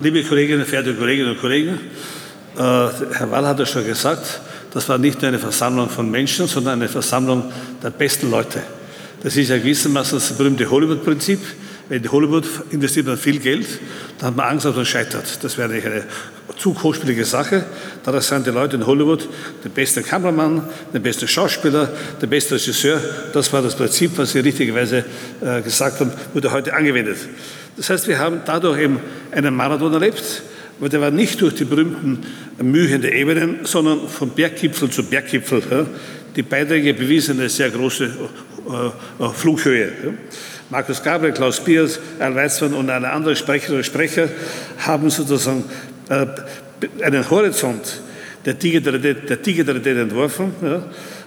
Liebe Kolleginnen, verehrte Kolleginnen und Kollegen, äh, Herr Wall hat es schon gesagt, das war nicht nur eine Versammlung von Menschen, sondern eine Versammlung der besten Leute. Das ist ja gewissermaßen das berühmte Hollywood-Prinzip. Wenn in Hollywood investiert man viel Geld, dann hat man Angst, dass man scheitert. Das wäre eine zu kostspielige Sache. Da sind die Leute in Hollywood der beste Kameramann, der beste Schauspieler, der beste Regisseur. Das war das Prinzip, was Sie richtigerweise äh, gesagt haben, wurde heute angewendet. Das heißt, wir haben dadurch eben einen Marathon erlebt, aber der war nicht durch die berühmten Mühen der Ebenen, sondern von Berggipfel zu Berggipfel. Die Beiträge bewiesen eine sehr große äh, äh, Flughöhe. Markus Gabriel, Klaus Biers, Al Weizmann und eine andere Sprecherinnen und Sprecher haben sozusagen äh, einen Horizont der Digitalität, der Digitalität entworfen,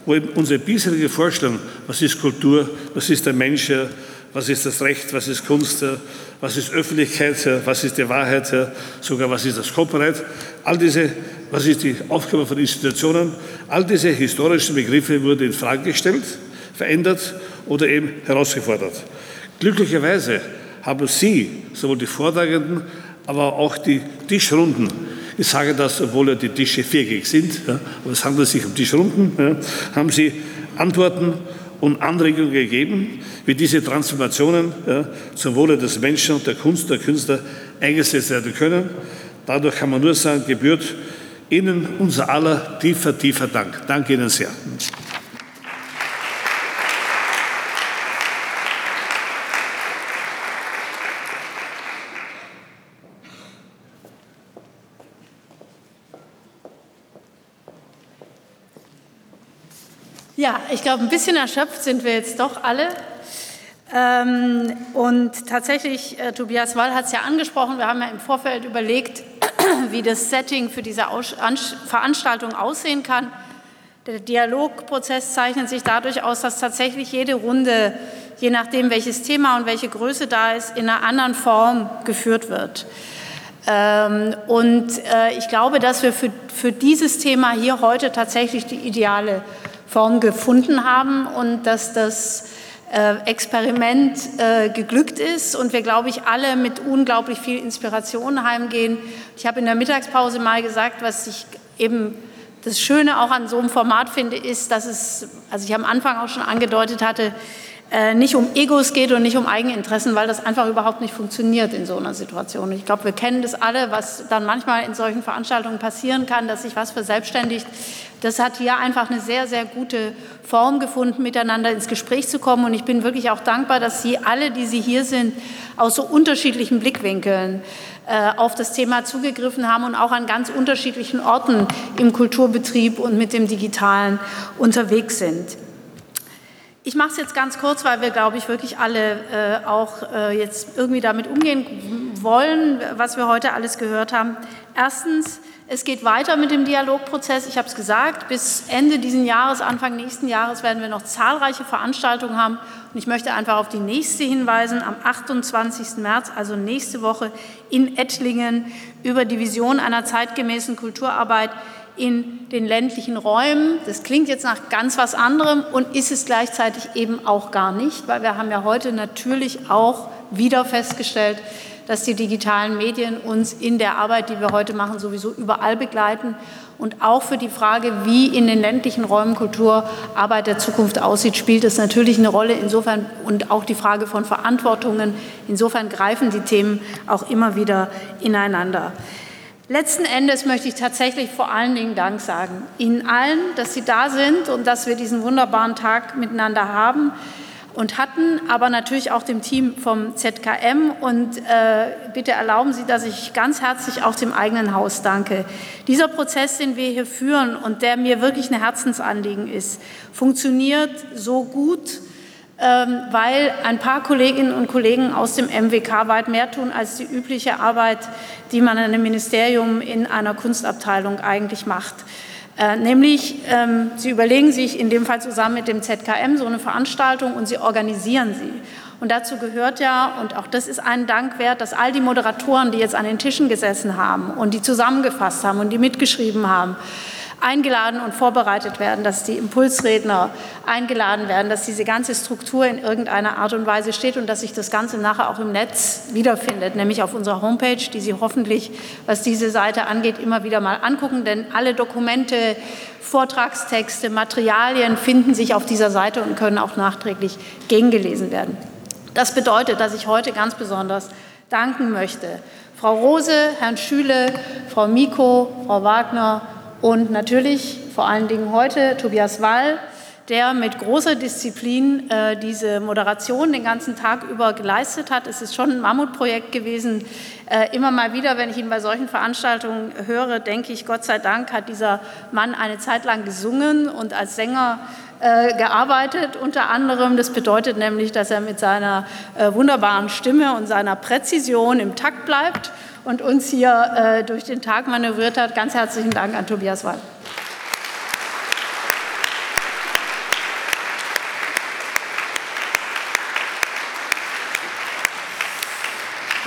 wo eben unsere bisherige Vorstellung, was ist Kultur, was ist der Mensch, was ist das Recht, was ist Kunst, was ist Öffentlichkeit, was ist die Wahrheit, sogar was ist das Copyright, all diese, was ist die Aufgabe von Institutionen, all diese historischen Begriffe wurden in Frage gestellt, verändert oder eben herausgefordert. Glücklicherweise haben Sie, sowohl die Vortragenden, aber auch die Tischrunden, ich sage das, obwohl ja die Tische viereckig sind, aber es handelt sich um Tischrunden, haben Sie Antworten und Anregungen gegeben, wie diese Transformationen ja, zum Wohle des Menschen und der Kunst der Künstler eingesetzt werden können. Dadurch kann man nur sagen, gebührt Ihnen unser aller tiefer, tiefer Dank. Danke Ihnen sehr. Ja, ich glaube, ein bisschen erschöpft sind wir jetzt doch alle. Ähm, und tatsächlich, äh, Tobias Wall hat es ja angesprochen, wir haben ja im Vorfeld überlegt, wie das Setting für diese Veranstaltung aussehen kann. Der Dialogprozess zeichnet sich dadurch aus, dass tatsächlich jede Runde, je nachdem welches Thema und welche Größe da ist, in einer anderen Form geführt wird. Ähm, und äh, ich glaube, dass wir für, für dieses Thema hier heute tatsächlich die ideale Form gefunden haben und dass das äh, Experiment äh, geglückt ist und wir, glaube ich, alle mit unglaublich viel Inspiration heimgehen. Ich habe in der Mittagspause mal gesagt, was ich eben das Schöne auch an so einem Format finde, ist, dass es, also ich am Anfang auch schon angedeutet hatte, nicht um Egos geht und nicht um Eigeninteressen, weil das einfach überhaupt nicht funktioniert in so einer Situation. Ich glaube, wir kennen das alle, was dann manchmal in solchen Veranstaltungen passieren kann, dass sich was verselbstständigt. Das hat hier einfach eine sehr, sehr gute Form gefunden, miteinander ins Gespräch zu kommen. Und ich bin wirklich auch dankbar, dass Sie alle, die Sie hier sind, aus so unterschiedlichen Blickwinkeln äh, auf das Thema zugegriffen haben und auch an ganz unterschiedlichen Orten im Kulturbetrieb und mit dem Digitalen unterwegs sind. Ich mache es jetzt ganz kurz, weil wir, glaube ich, wirklich alle äh, auch äh, jetzt irgendwie damit umgehen wollen, was wir heute alles gehört haben. Erstens, es geht weiter mit dem Dialogprozess. Ich habe es gesagt, bis Ende dieses Jahres, Anfang nächsten Jahres werden wir noch zahlreiche Veranstaltungen haben. Und ich möchte einfach auf die nächste hinweisen, am 28. März, also nächste Woche in Ettlingen, über die Vision einer zeitgemäßen Kulturarbeit in den ländlichen Räumen. Das klingt jetzt nach ganz was anderem und ist es gleichzeitig eben auch gar nicht, weil wir haben ja heute natürlich auch wieder festgestellt, dass die digitalen Medien uns in der Arbeit, die wir heute machen, sowieso überall begleiten und auch für die Frage, wie in den ländlichen Räumen Kulturarbeit der Zukunft aussieht, spielt es natürlich eine Rolle. Insofern und auch die Frage von Verantwortungen. Insofern greifen die Themen auch immer wieder ineinander. Letzten Endes möchte ich tatsächlich vor allen Dingen Dank sagen. Ihnen allen, dass Sie da sind und dass wir diesen wunderbaren Tag miteinander haben und hatten, aber natürlich auch dem Team vom ZKM. Und äh, bitte erlauben Sie, dass ich ganz herzlich auch dem eigenen Haus danke. Dieser Prozess, den wir hier führen und der mir wirklich ein Herzensanliegen ist, funktioniert so gut, weil ein paar Kolleginnen und Kollegen aus dem MWK weit mehr tun als die übliche Arbeit, die man in einem Ministerium in einer Kunstabteilung eigentlich macht. Äh, nämlich, ähm, sie überlegen sich in dem Fall zusammen mit dem ZKM so eine Veranstaltung und sie organisieren sie. Und dazu gehört ja, und auch das ist ein Dank wert, dass all die Moderatoren, die jetzt an den Tischen gesessen haben und die zusammengefasst haben und die mitgeschrieben haben, eingeladen und vorbereitet werden, dass die Impulsredner eingeladen werden, dass diese ganze Struktur in irgendeiner Art und Weise steht und dass sich das Ganze nachher auch im Netz wiederfindet, nämlich auf unserer Homepage, die Sie hoffentlich, was diese Seite angeht, immer wieder mal angucken, denn alle Dokumente, Vortragstexte, Materialien finden sich auf dieser Seite und können auch nachträglich gegengelesen werden. Das bedeutet, dass ich heute ganz besonders danken möchte. Frau Rose, Herrn Schüle, Frau Miko, Frau Wagner und natürlich vor allen Dingen heute Tobias Wall, der mit großer Disziplin äh, diese Moderation den ganzen Tag über geleistet hat. Es ist schon ein Mammutprojekt gewesen. Äh, immer mal wieder, wenn ich ihn bei solchen Veranstaltungen höre, denke ich, Gott sei Dank hat dieser Mann eine Zeit lang gesungen und als Sänger äh, gearbeitet, unter anderem. Das bedeutet nämlich, dass er mit seiner äh, wunderbaren Stimme und seiner Präzision im Takt bleibt und uns hier äh, durch den Tag manövriert hat. Ganz herzlichen Dank an Tobias Wall.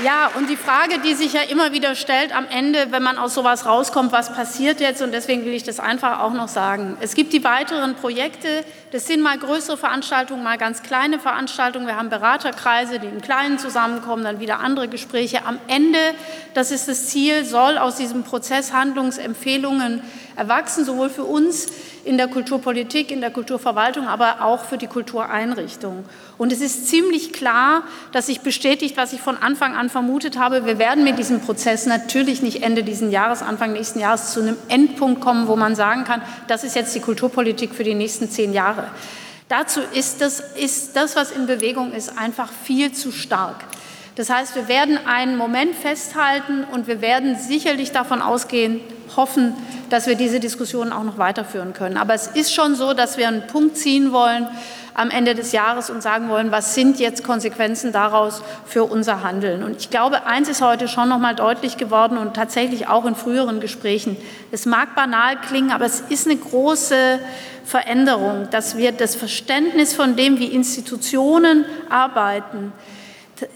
Ja, und die Frage, die sich ja immer wieder stellt am Ende, wenn man aus sowas rauskommt, was passiert jetzt? Und deswegen will ich das einfach auch noch sagen. Es gibt die weiteren Projekte. Das sind mal größere Veranstaltungen, mal ganz kleine Veranstaltungen. Wir haben Beraterkreise, die im Kleinen zusammenkommen, dann wieder andere Gespräche. Am Ende, das ist das Ziel, soll aus diesem Prozess Handlungsempfehlungen erwachsen, sowohl für uns in der Kulturpolitik, in der Kulturverwaltung, aber auch für die Kultureinrichtungen. Und es ist ziemlich klar, dass sich bestätigt, was ich von Anfang an vermutet habe. Wir werden mit diesem Prozess natürlich nicht Ende dieses Jahres, Anfang nächsten Jahres zu einem Endpunkt kommen, wo man sagen kann, das ist jetzt die Kulturpolitik für die nächsten zehn Jahre. Dazu ist das, ist das, was in Bewegung ist, einfach viel zu stark. Das heißt, wir werden einen Moment festhalten und wir werden sicherlich davon ausgehen, hoffen, dass wir diese Diskussion auch noch weiterführen können. Aber es ist schon so, dass wir einen Punkt ziehen wollen am Ende des Jahres und sagen wollen, was sind jetzt Konsequenzen daraus für unser Handeln. Und ich glaube, eins ist heute schon noch mal deutlich geworden und tatsächlich auch in früheren Gesprächen. Es mag banal klingen, aber es ist eine große Veränderung, dass wir das Verständnis von dem, wie Institutionen arbeiten,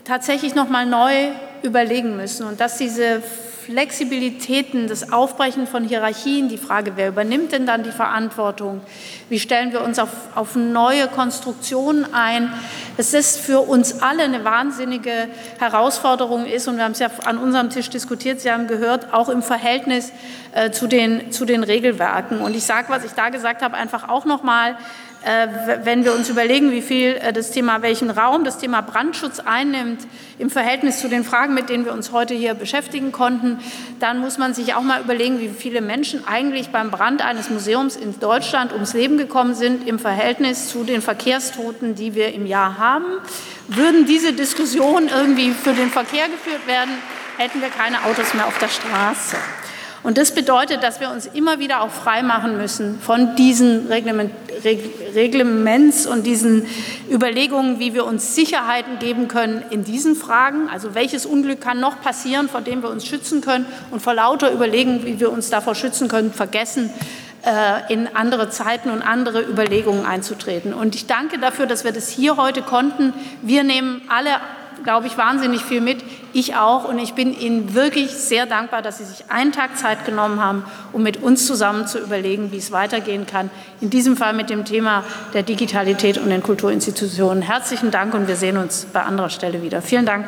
tatsächlich noch mal neu überlegen müssen und dass diese Flexibilitäten, das Aufbrechen von Hierarchien, die Frage, wer übernimmt denn dann die Verantwortung, wie stellen wir uns auf, auf neue Konstruktionen ein, dass das für uns alle eine wahnsinnige Herausforderung ist und wir haben es ja an unserem Tisch diskutiert, Sie haben gehört, auch im Verhältnis äh, zu, den, zu den Regelwerken. Und ich sage, was ich da gesagt habe, einfach auch noch mal, wenn wir uns überlegen, wie viel äh, das Thema, welchen Raum das Thema Brandschutz einnimmt im Verhältnis zu den Fragen, mit denen wir uns heute hier beschäftigen konnten, dann muss man sich auch mal überlegen, wie viele Menschen eigentlich beim Brand eines Museums in Deutschland ums Leben gekommen sind im Verhältnis zu den Verkehrstoten, die wir im Jahr haben. Würden diese Diskussionen irgendwie für den Verkehr geführt werden, hätten wir keine Autos mehr auf der Straße. Und das bedeutet, dass wir uns immer wieder auch frei machen müssen von diesen Reglement, Reglements und diesen Überlegungen, wie wir uns Sicherheiten geben können in diesen Fragen. Also welches Unglück kann noch passieren, vor dem wir uns schützen können und vor lauter Überlegen, wie wir uns davor schützen können, vergessen, äh, in andere Zeiten und andere Überlegungen einzutreten. Und ich danke dafür, dass wir das hier heute konnten. Wir nehmen alle glaube ich, wahnsinnig viel mit. Ich auch. Und ich bin Ihnen wirklich sehr dankbar, dass Sie sich einen Tag Zeit genommen haben, um mit uns zusammen zu überlegen, wie es weitergehen kann. In diesem Fall mit dem Thema der Digitalität und den Kulturinstitutionen. Herzlichen Dank und wir sehen uns bei anderer Stelle wieder. Vielen Dank.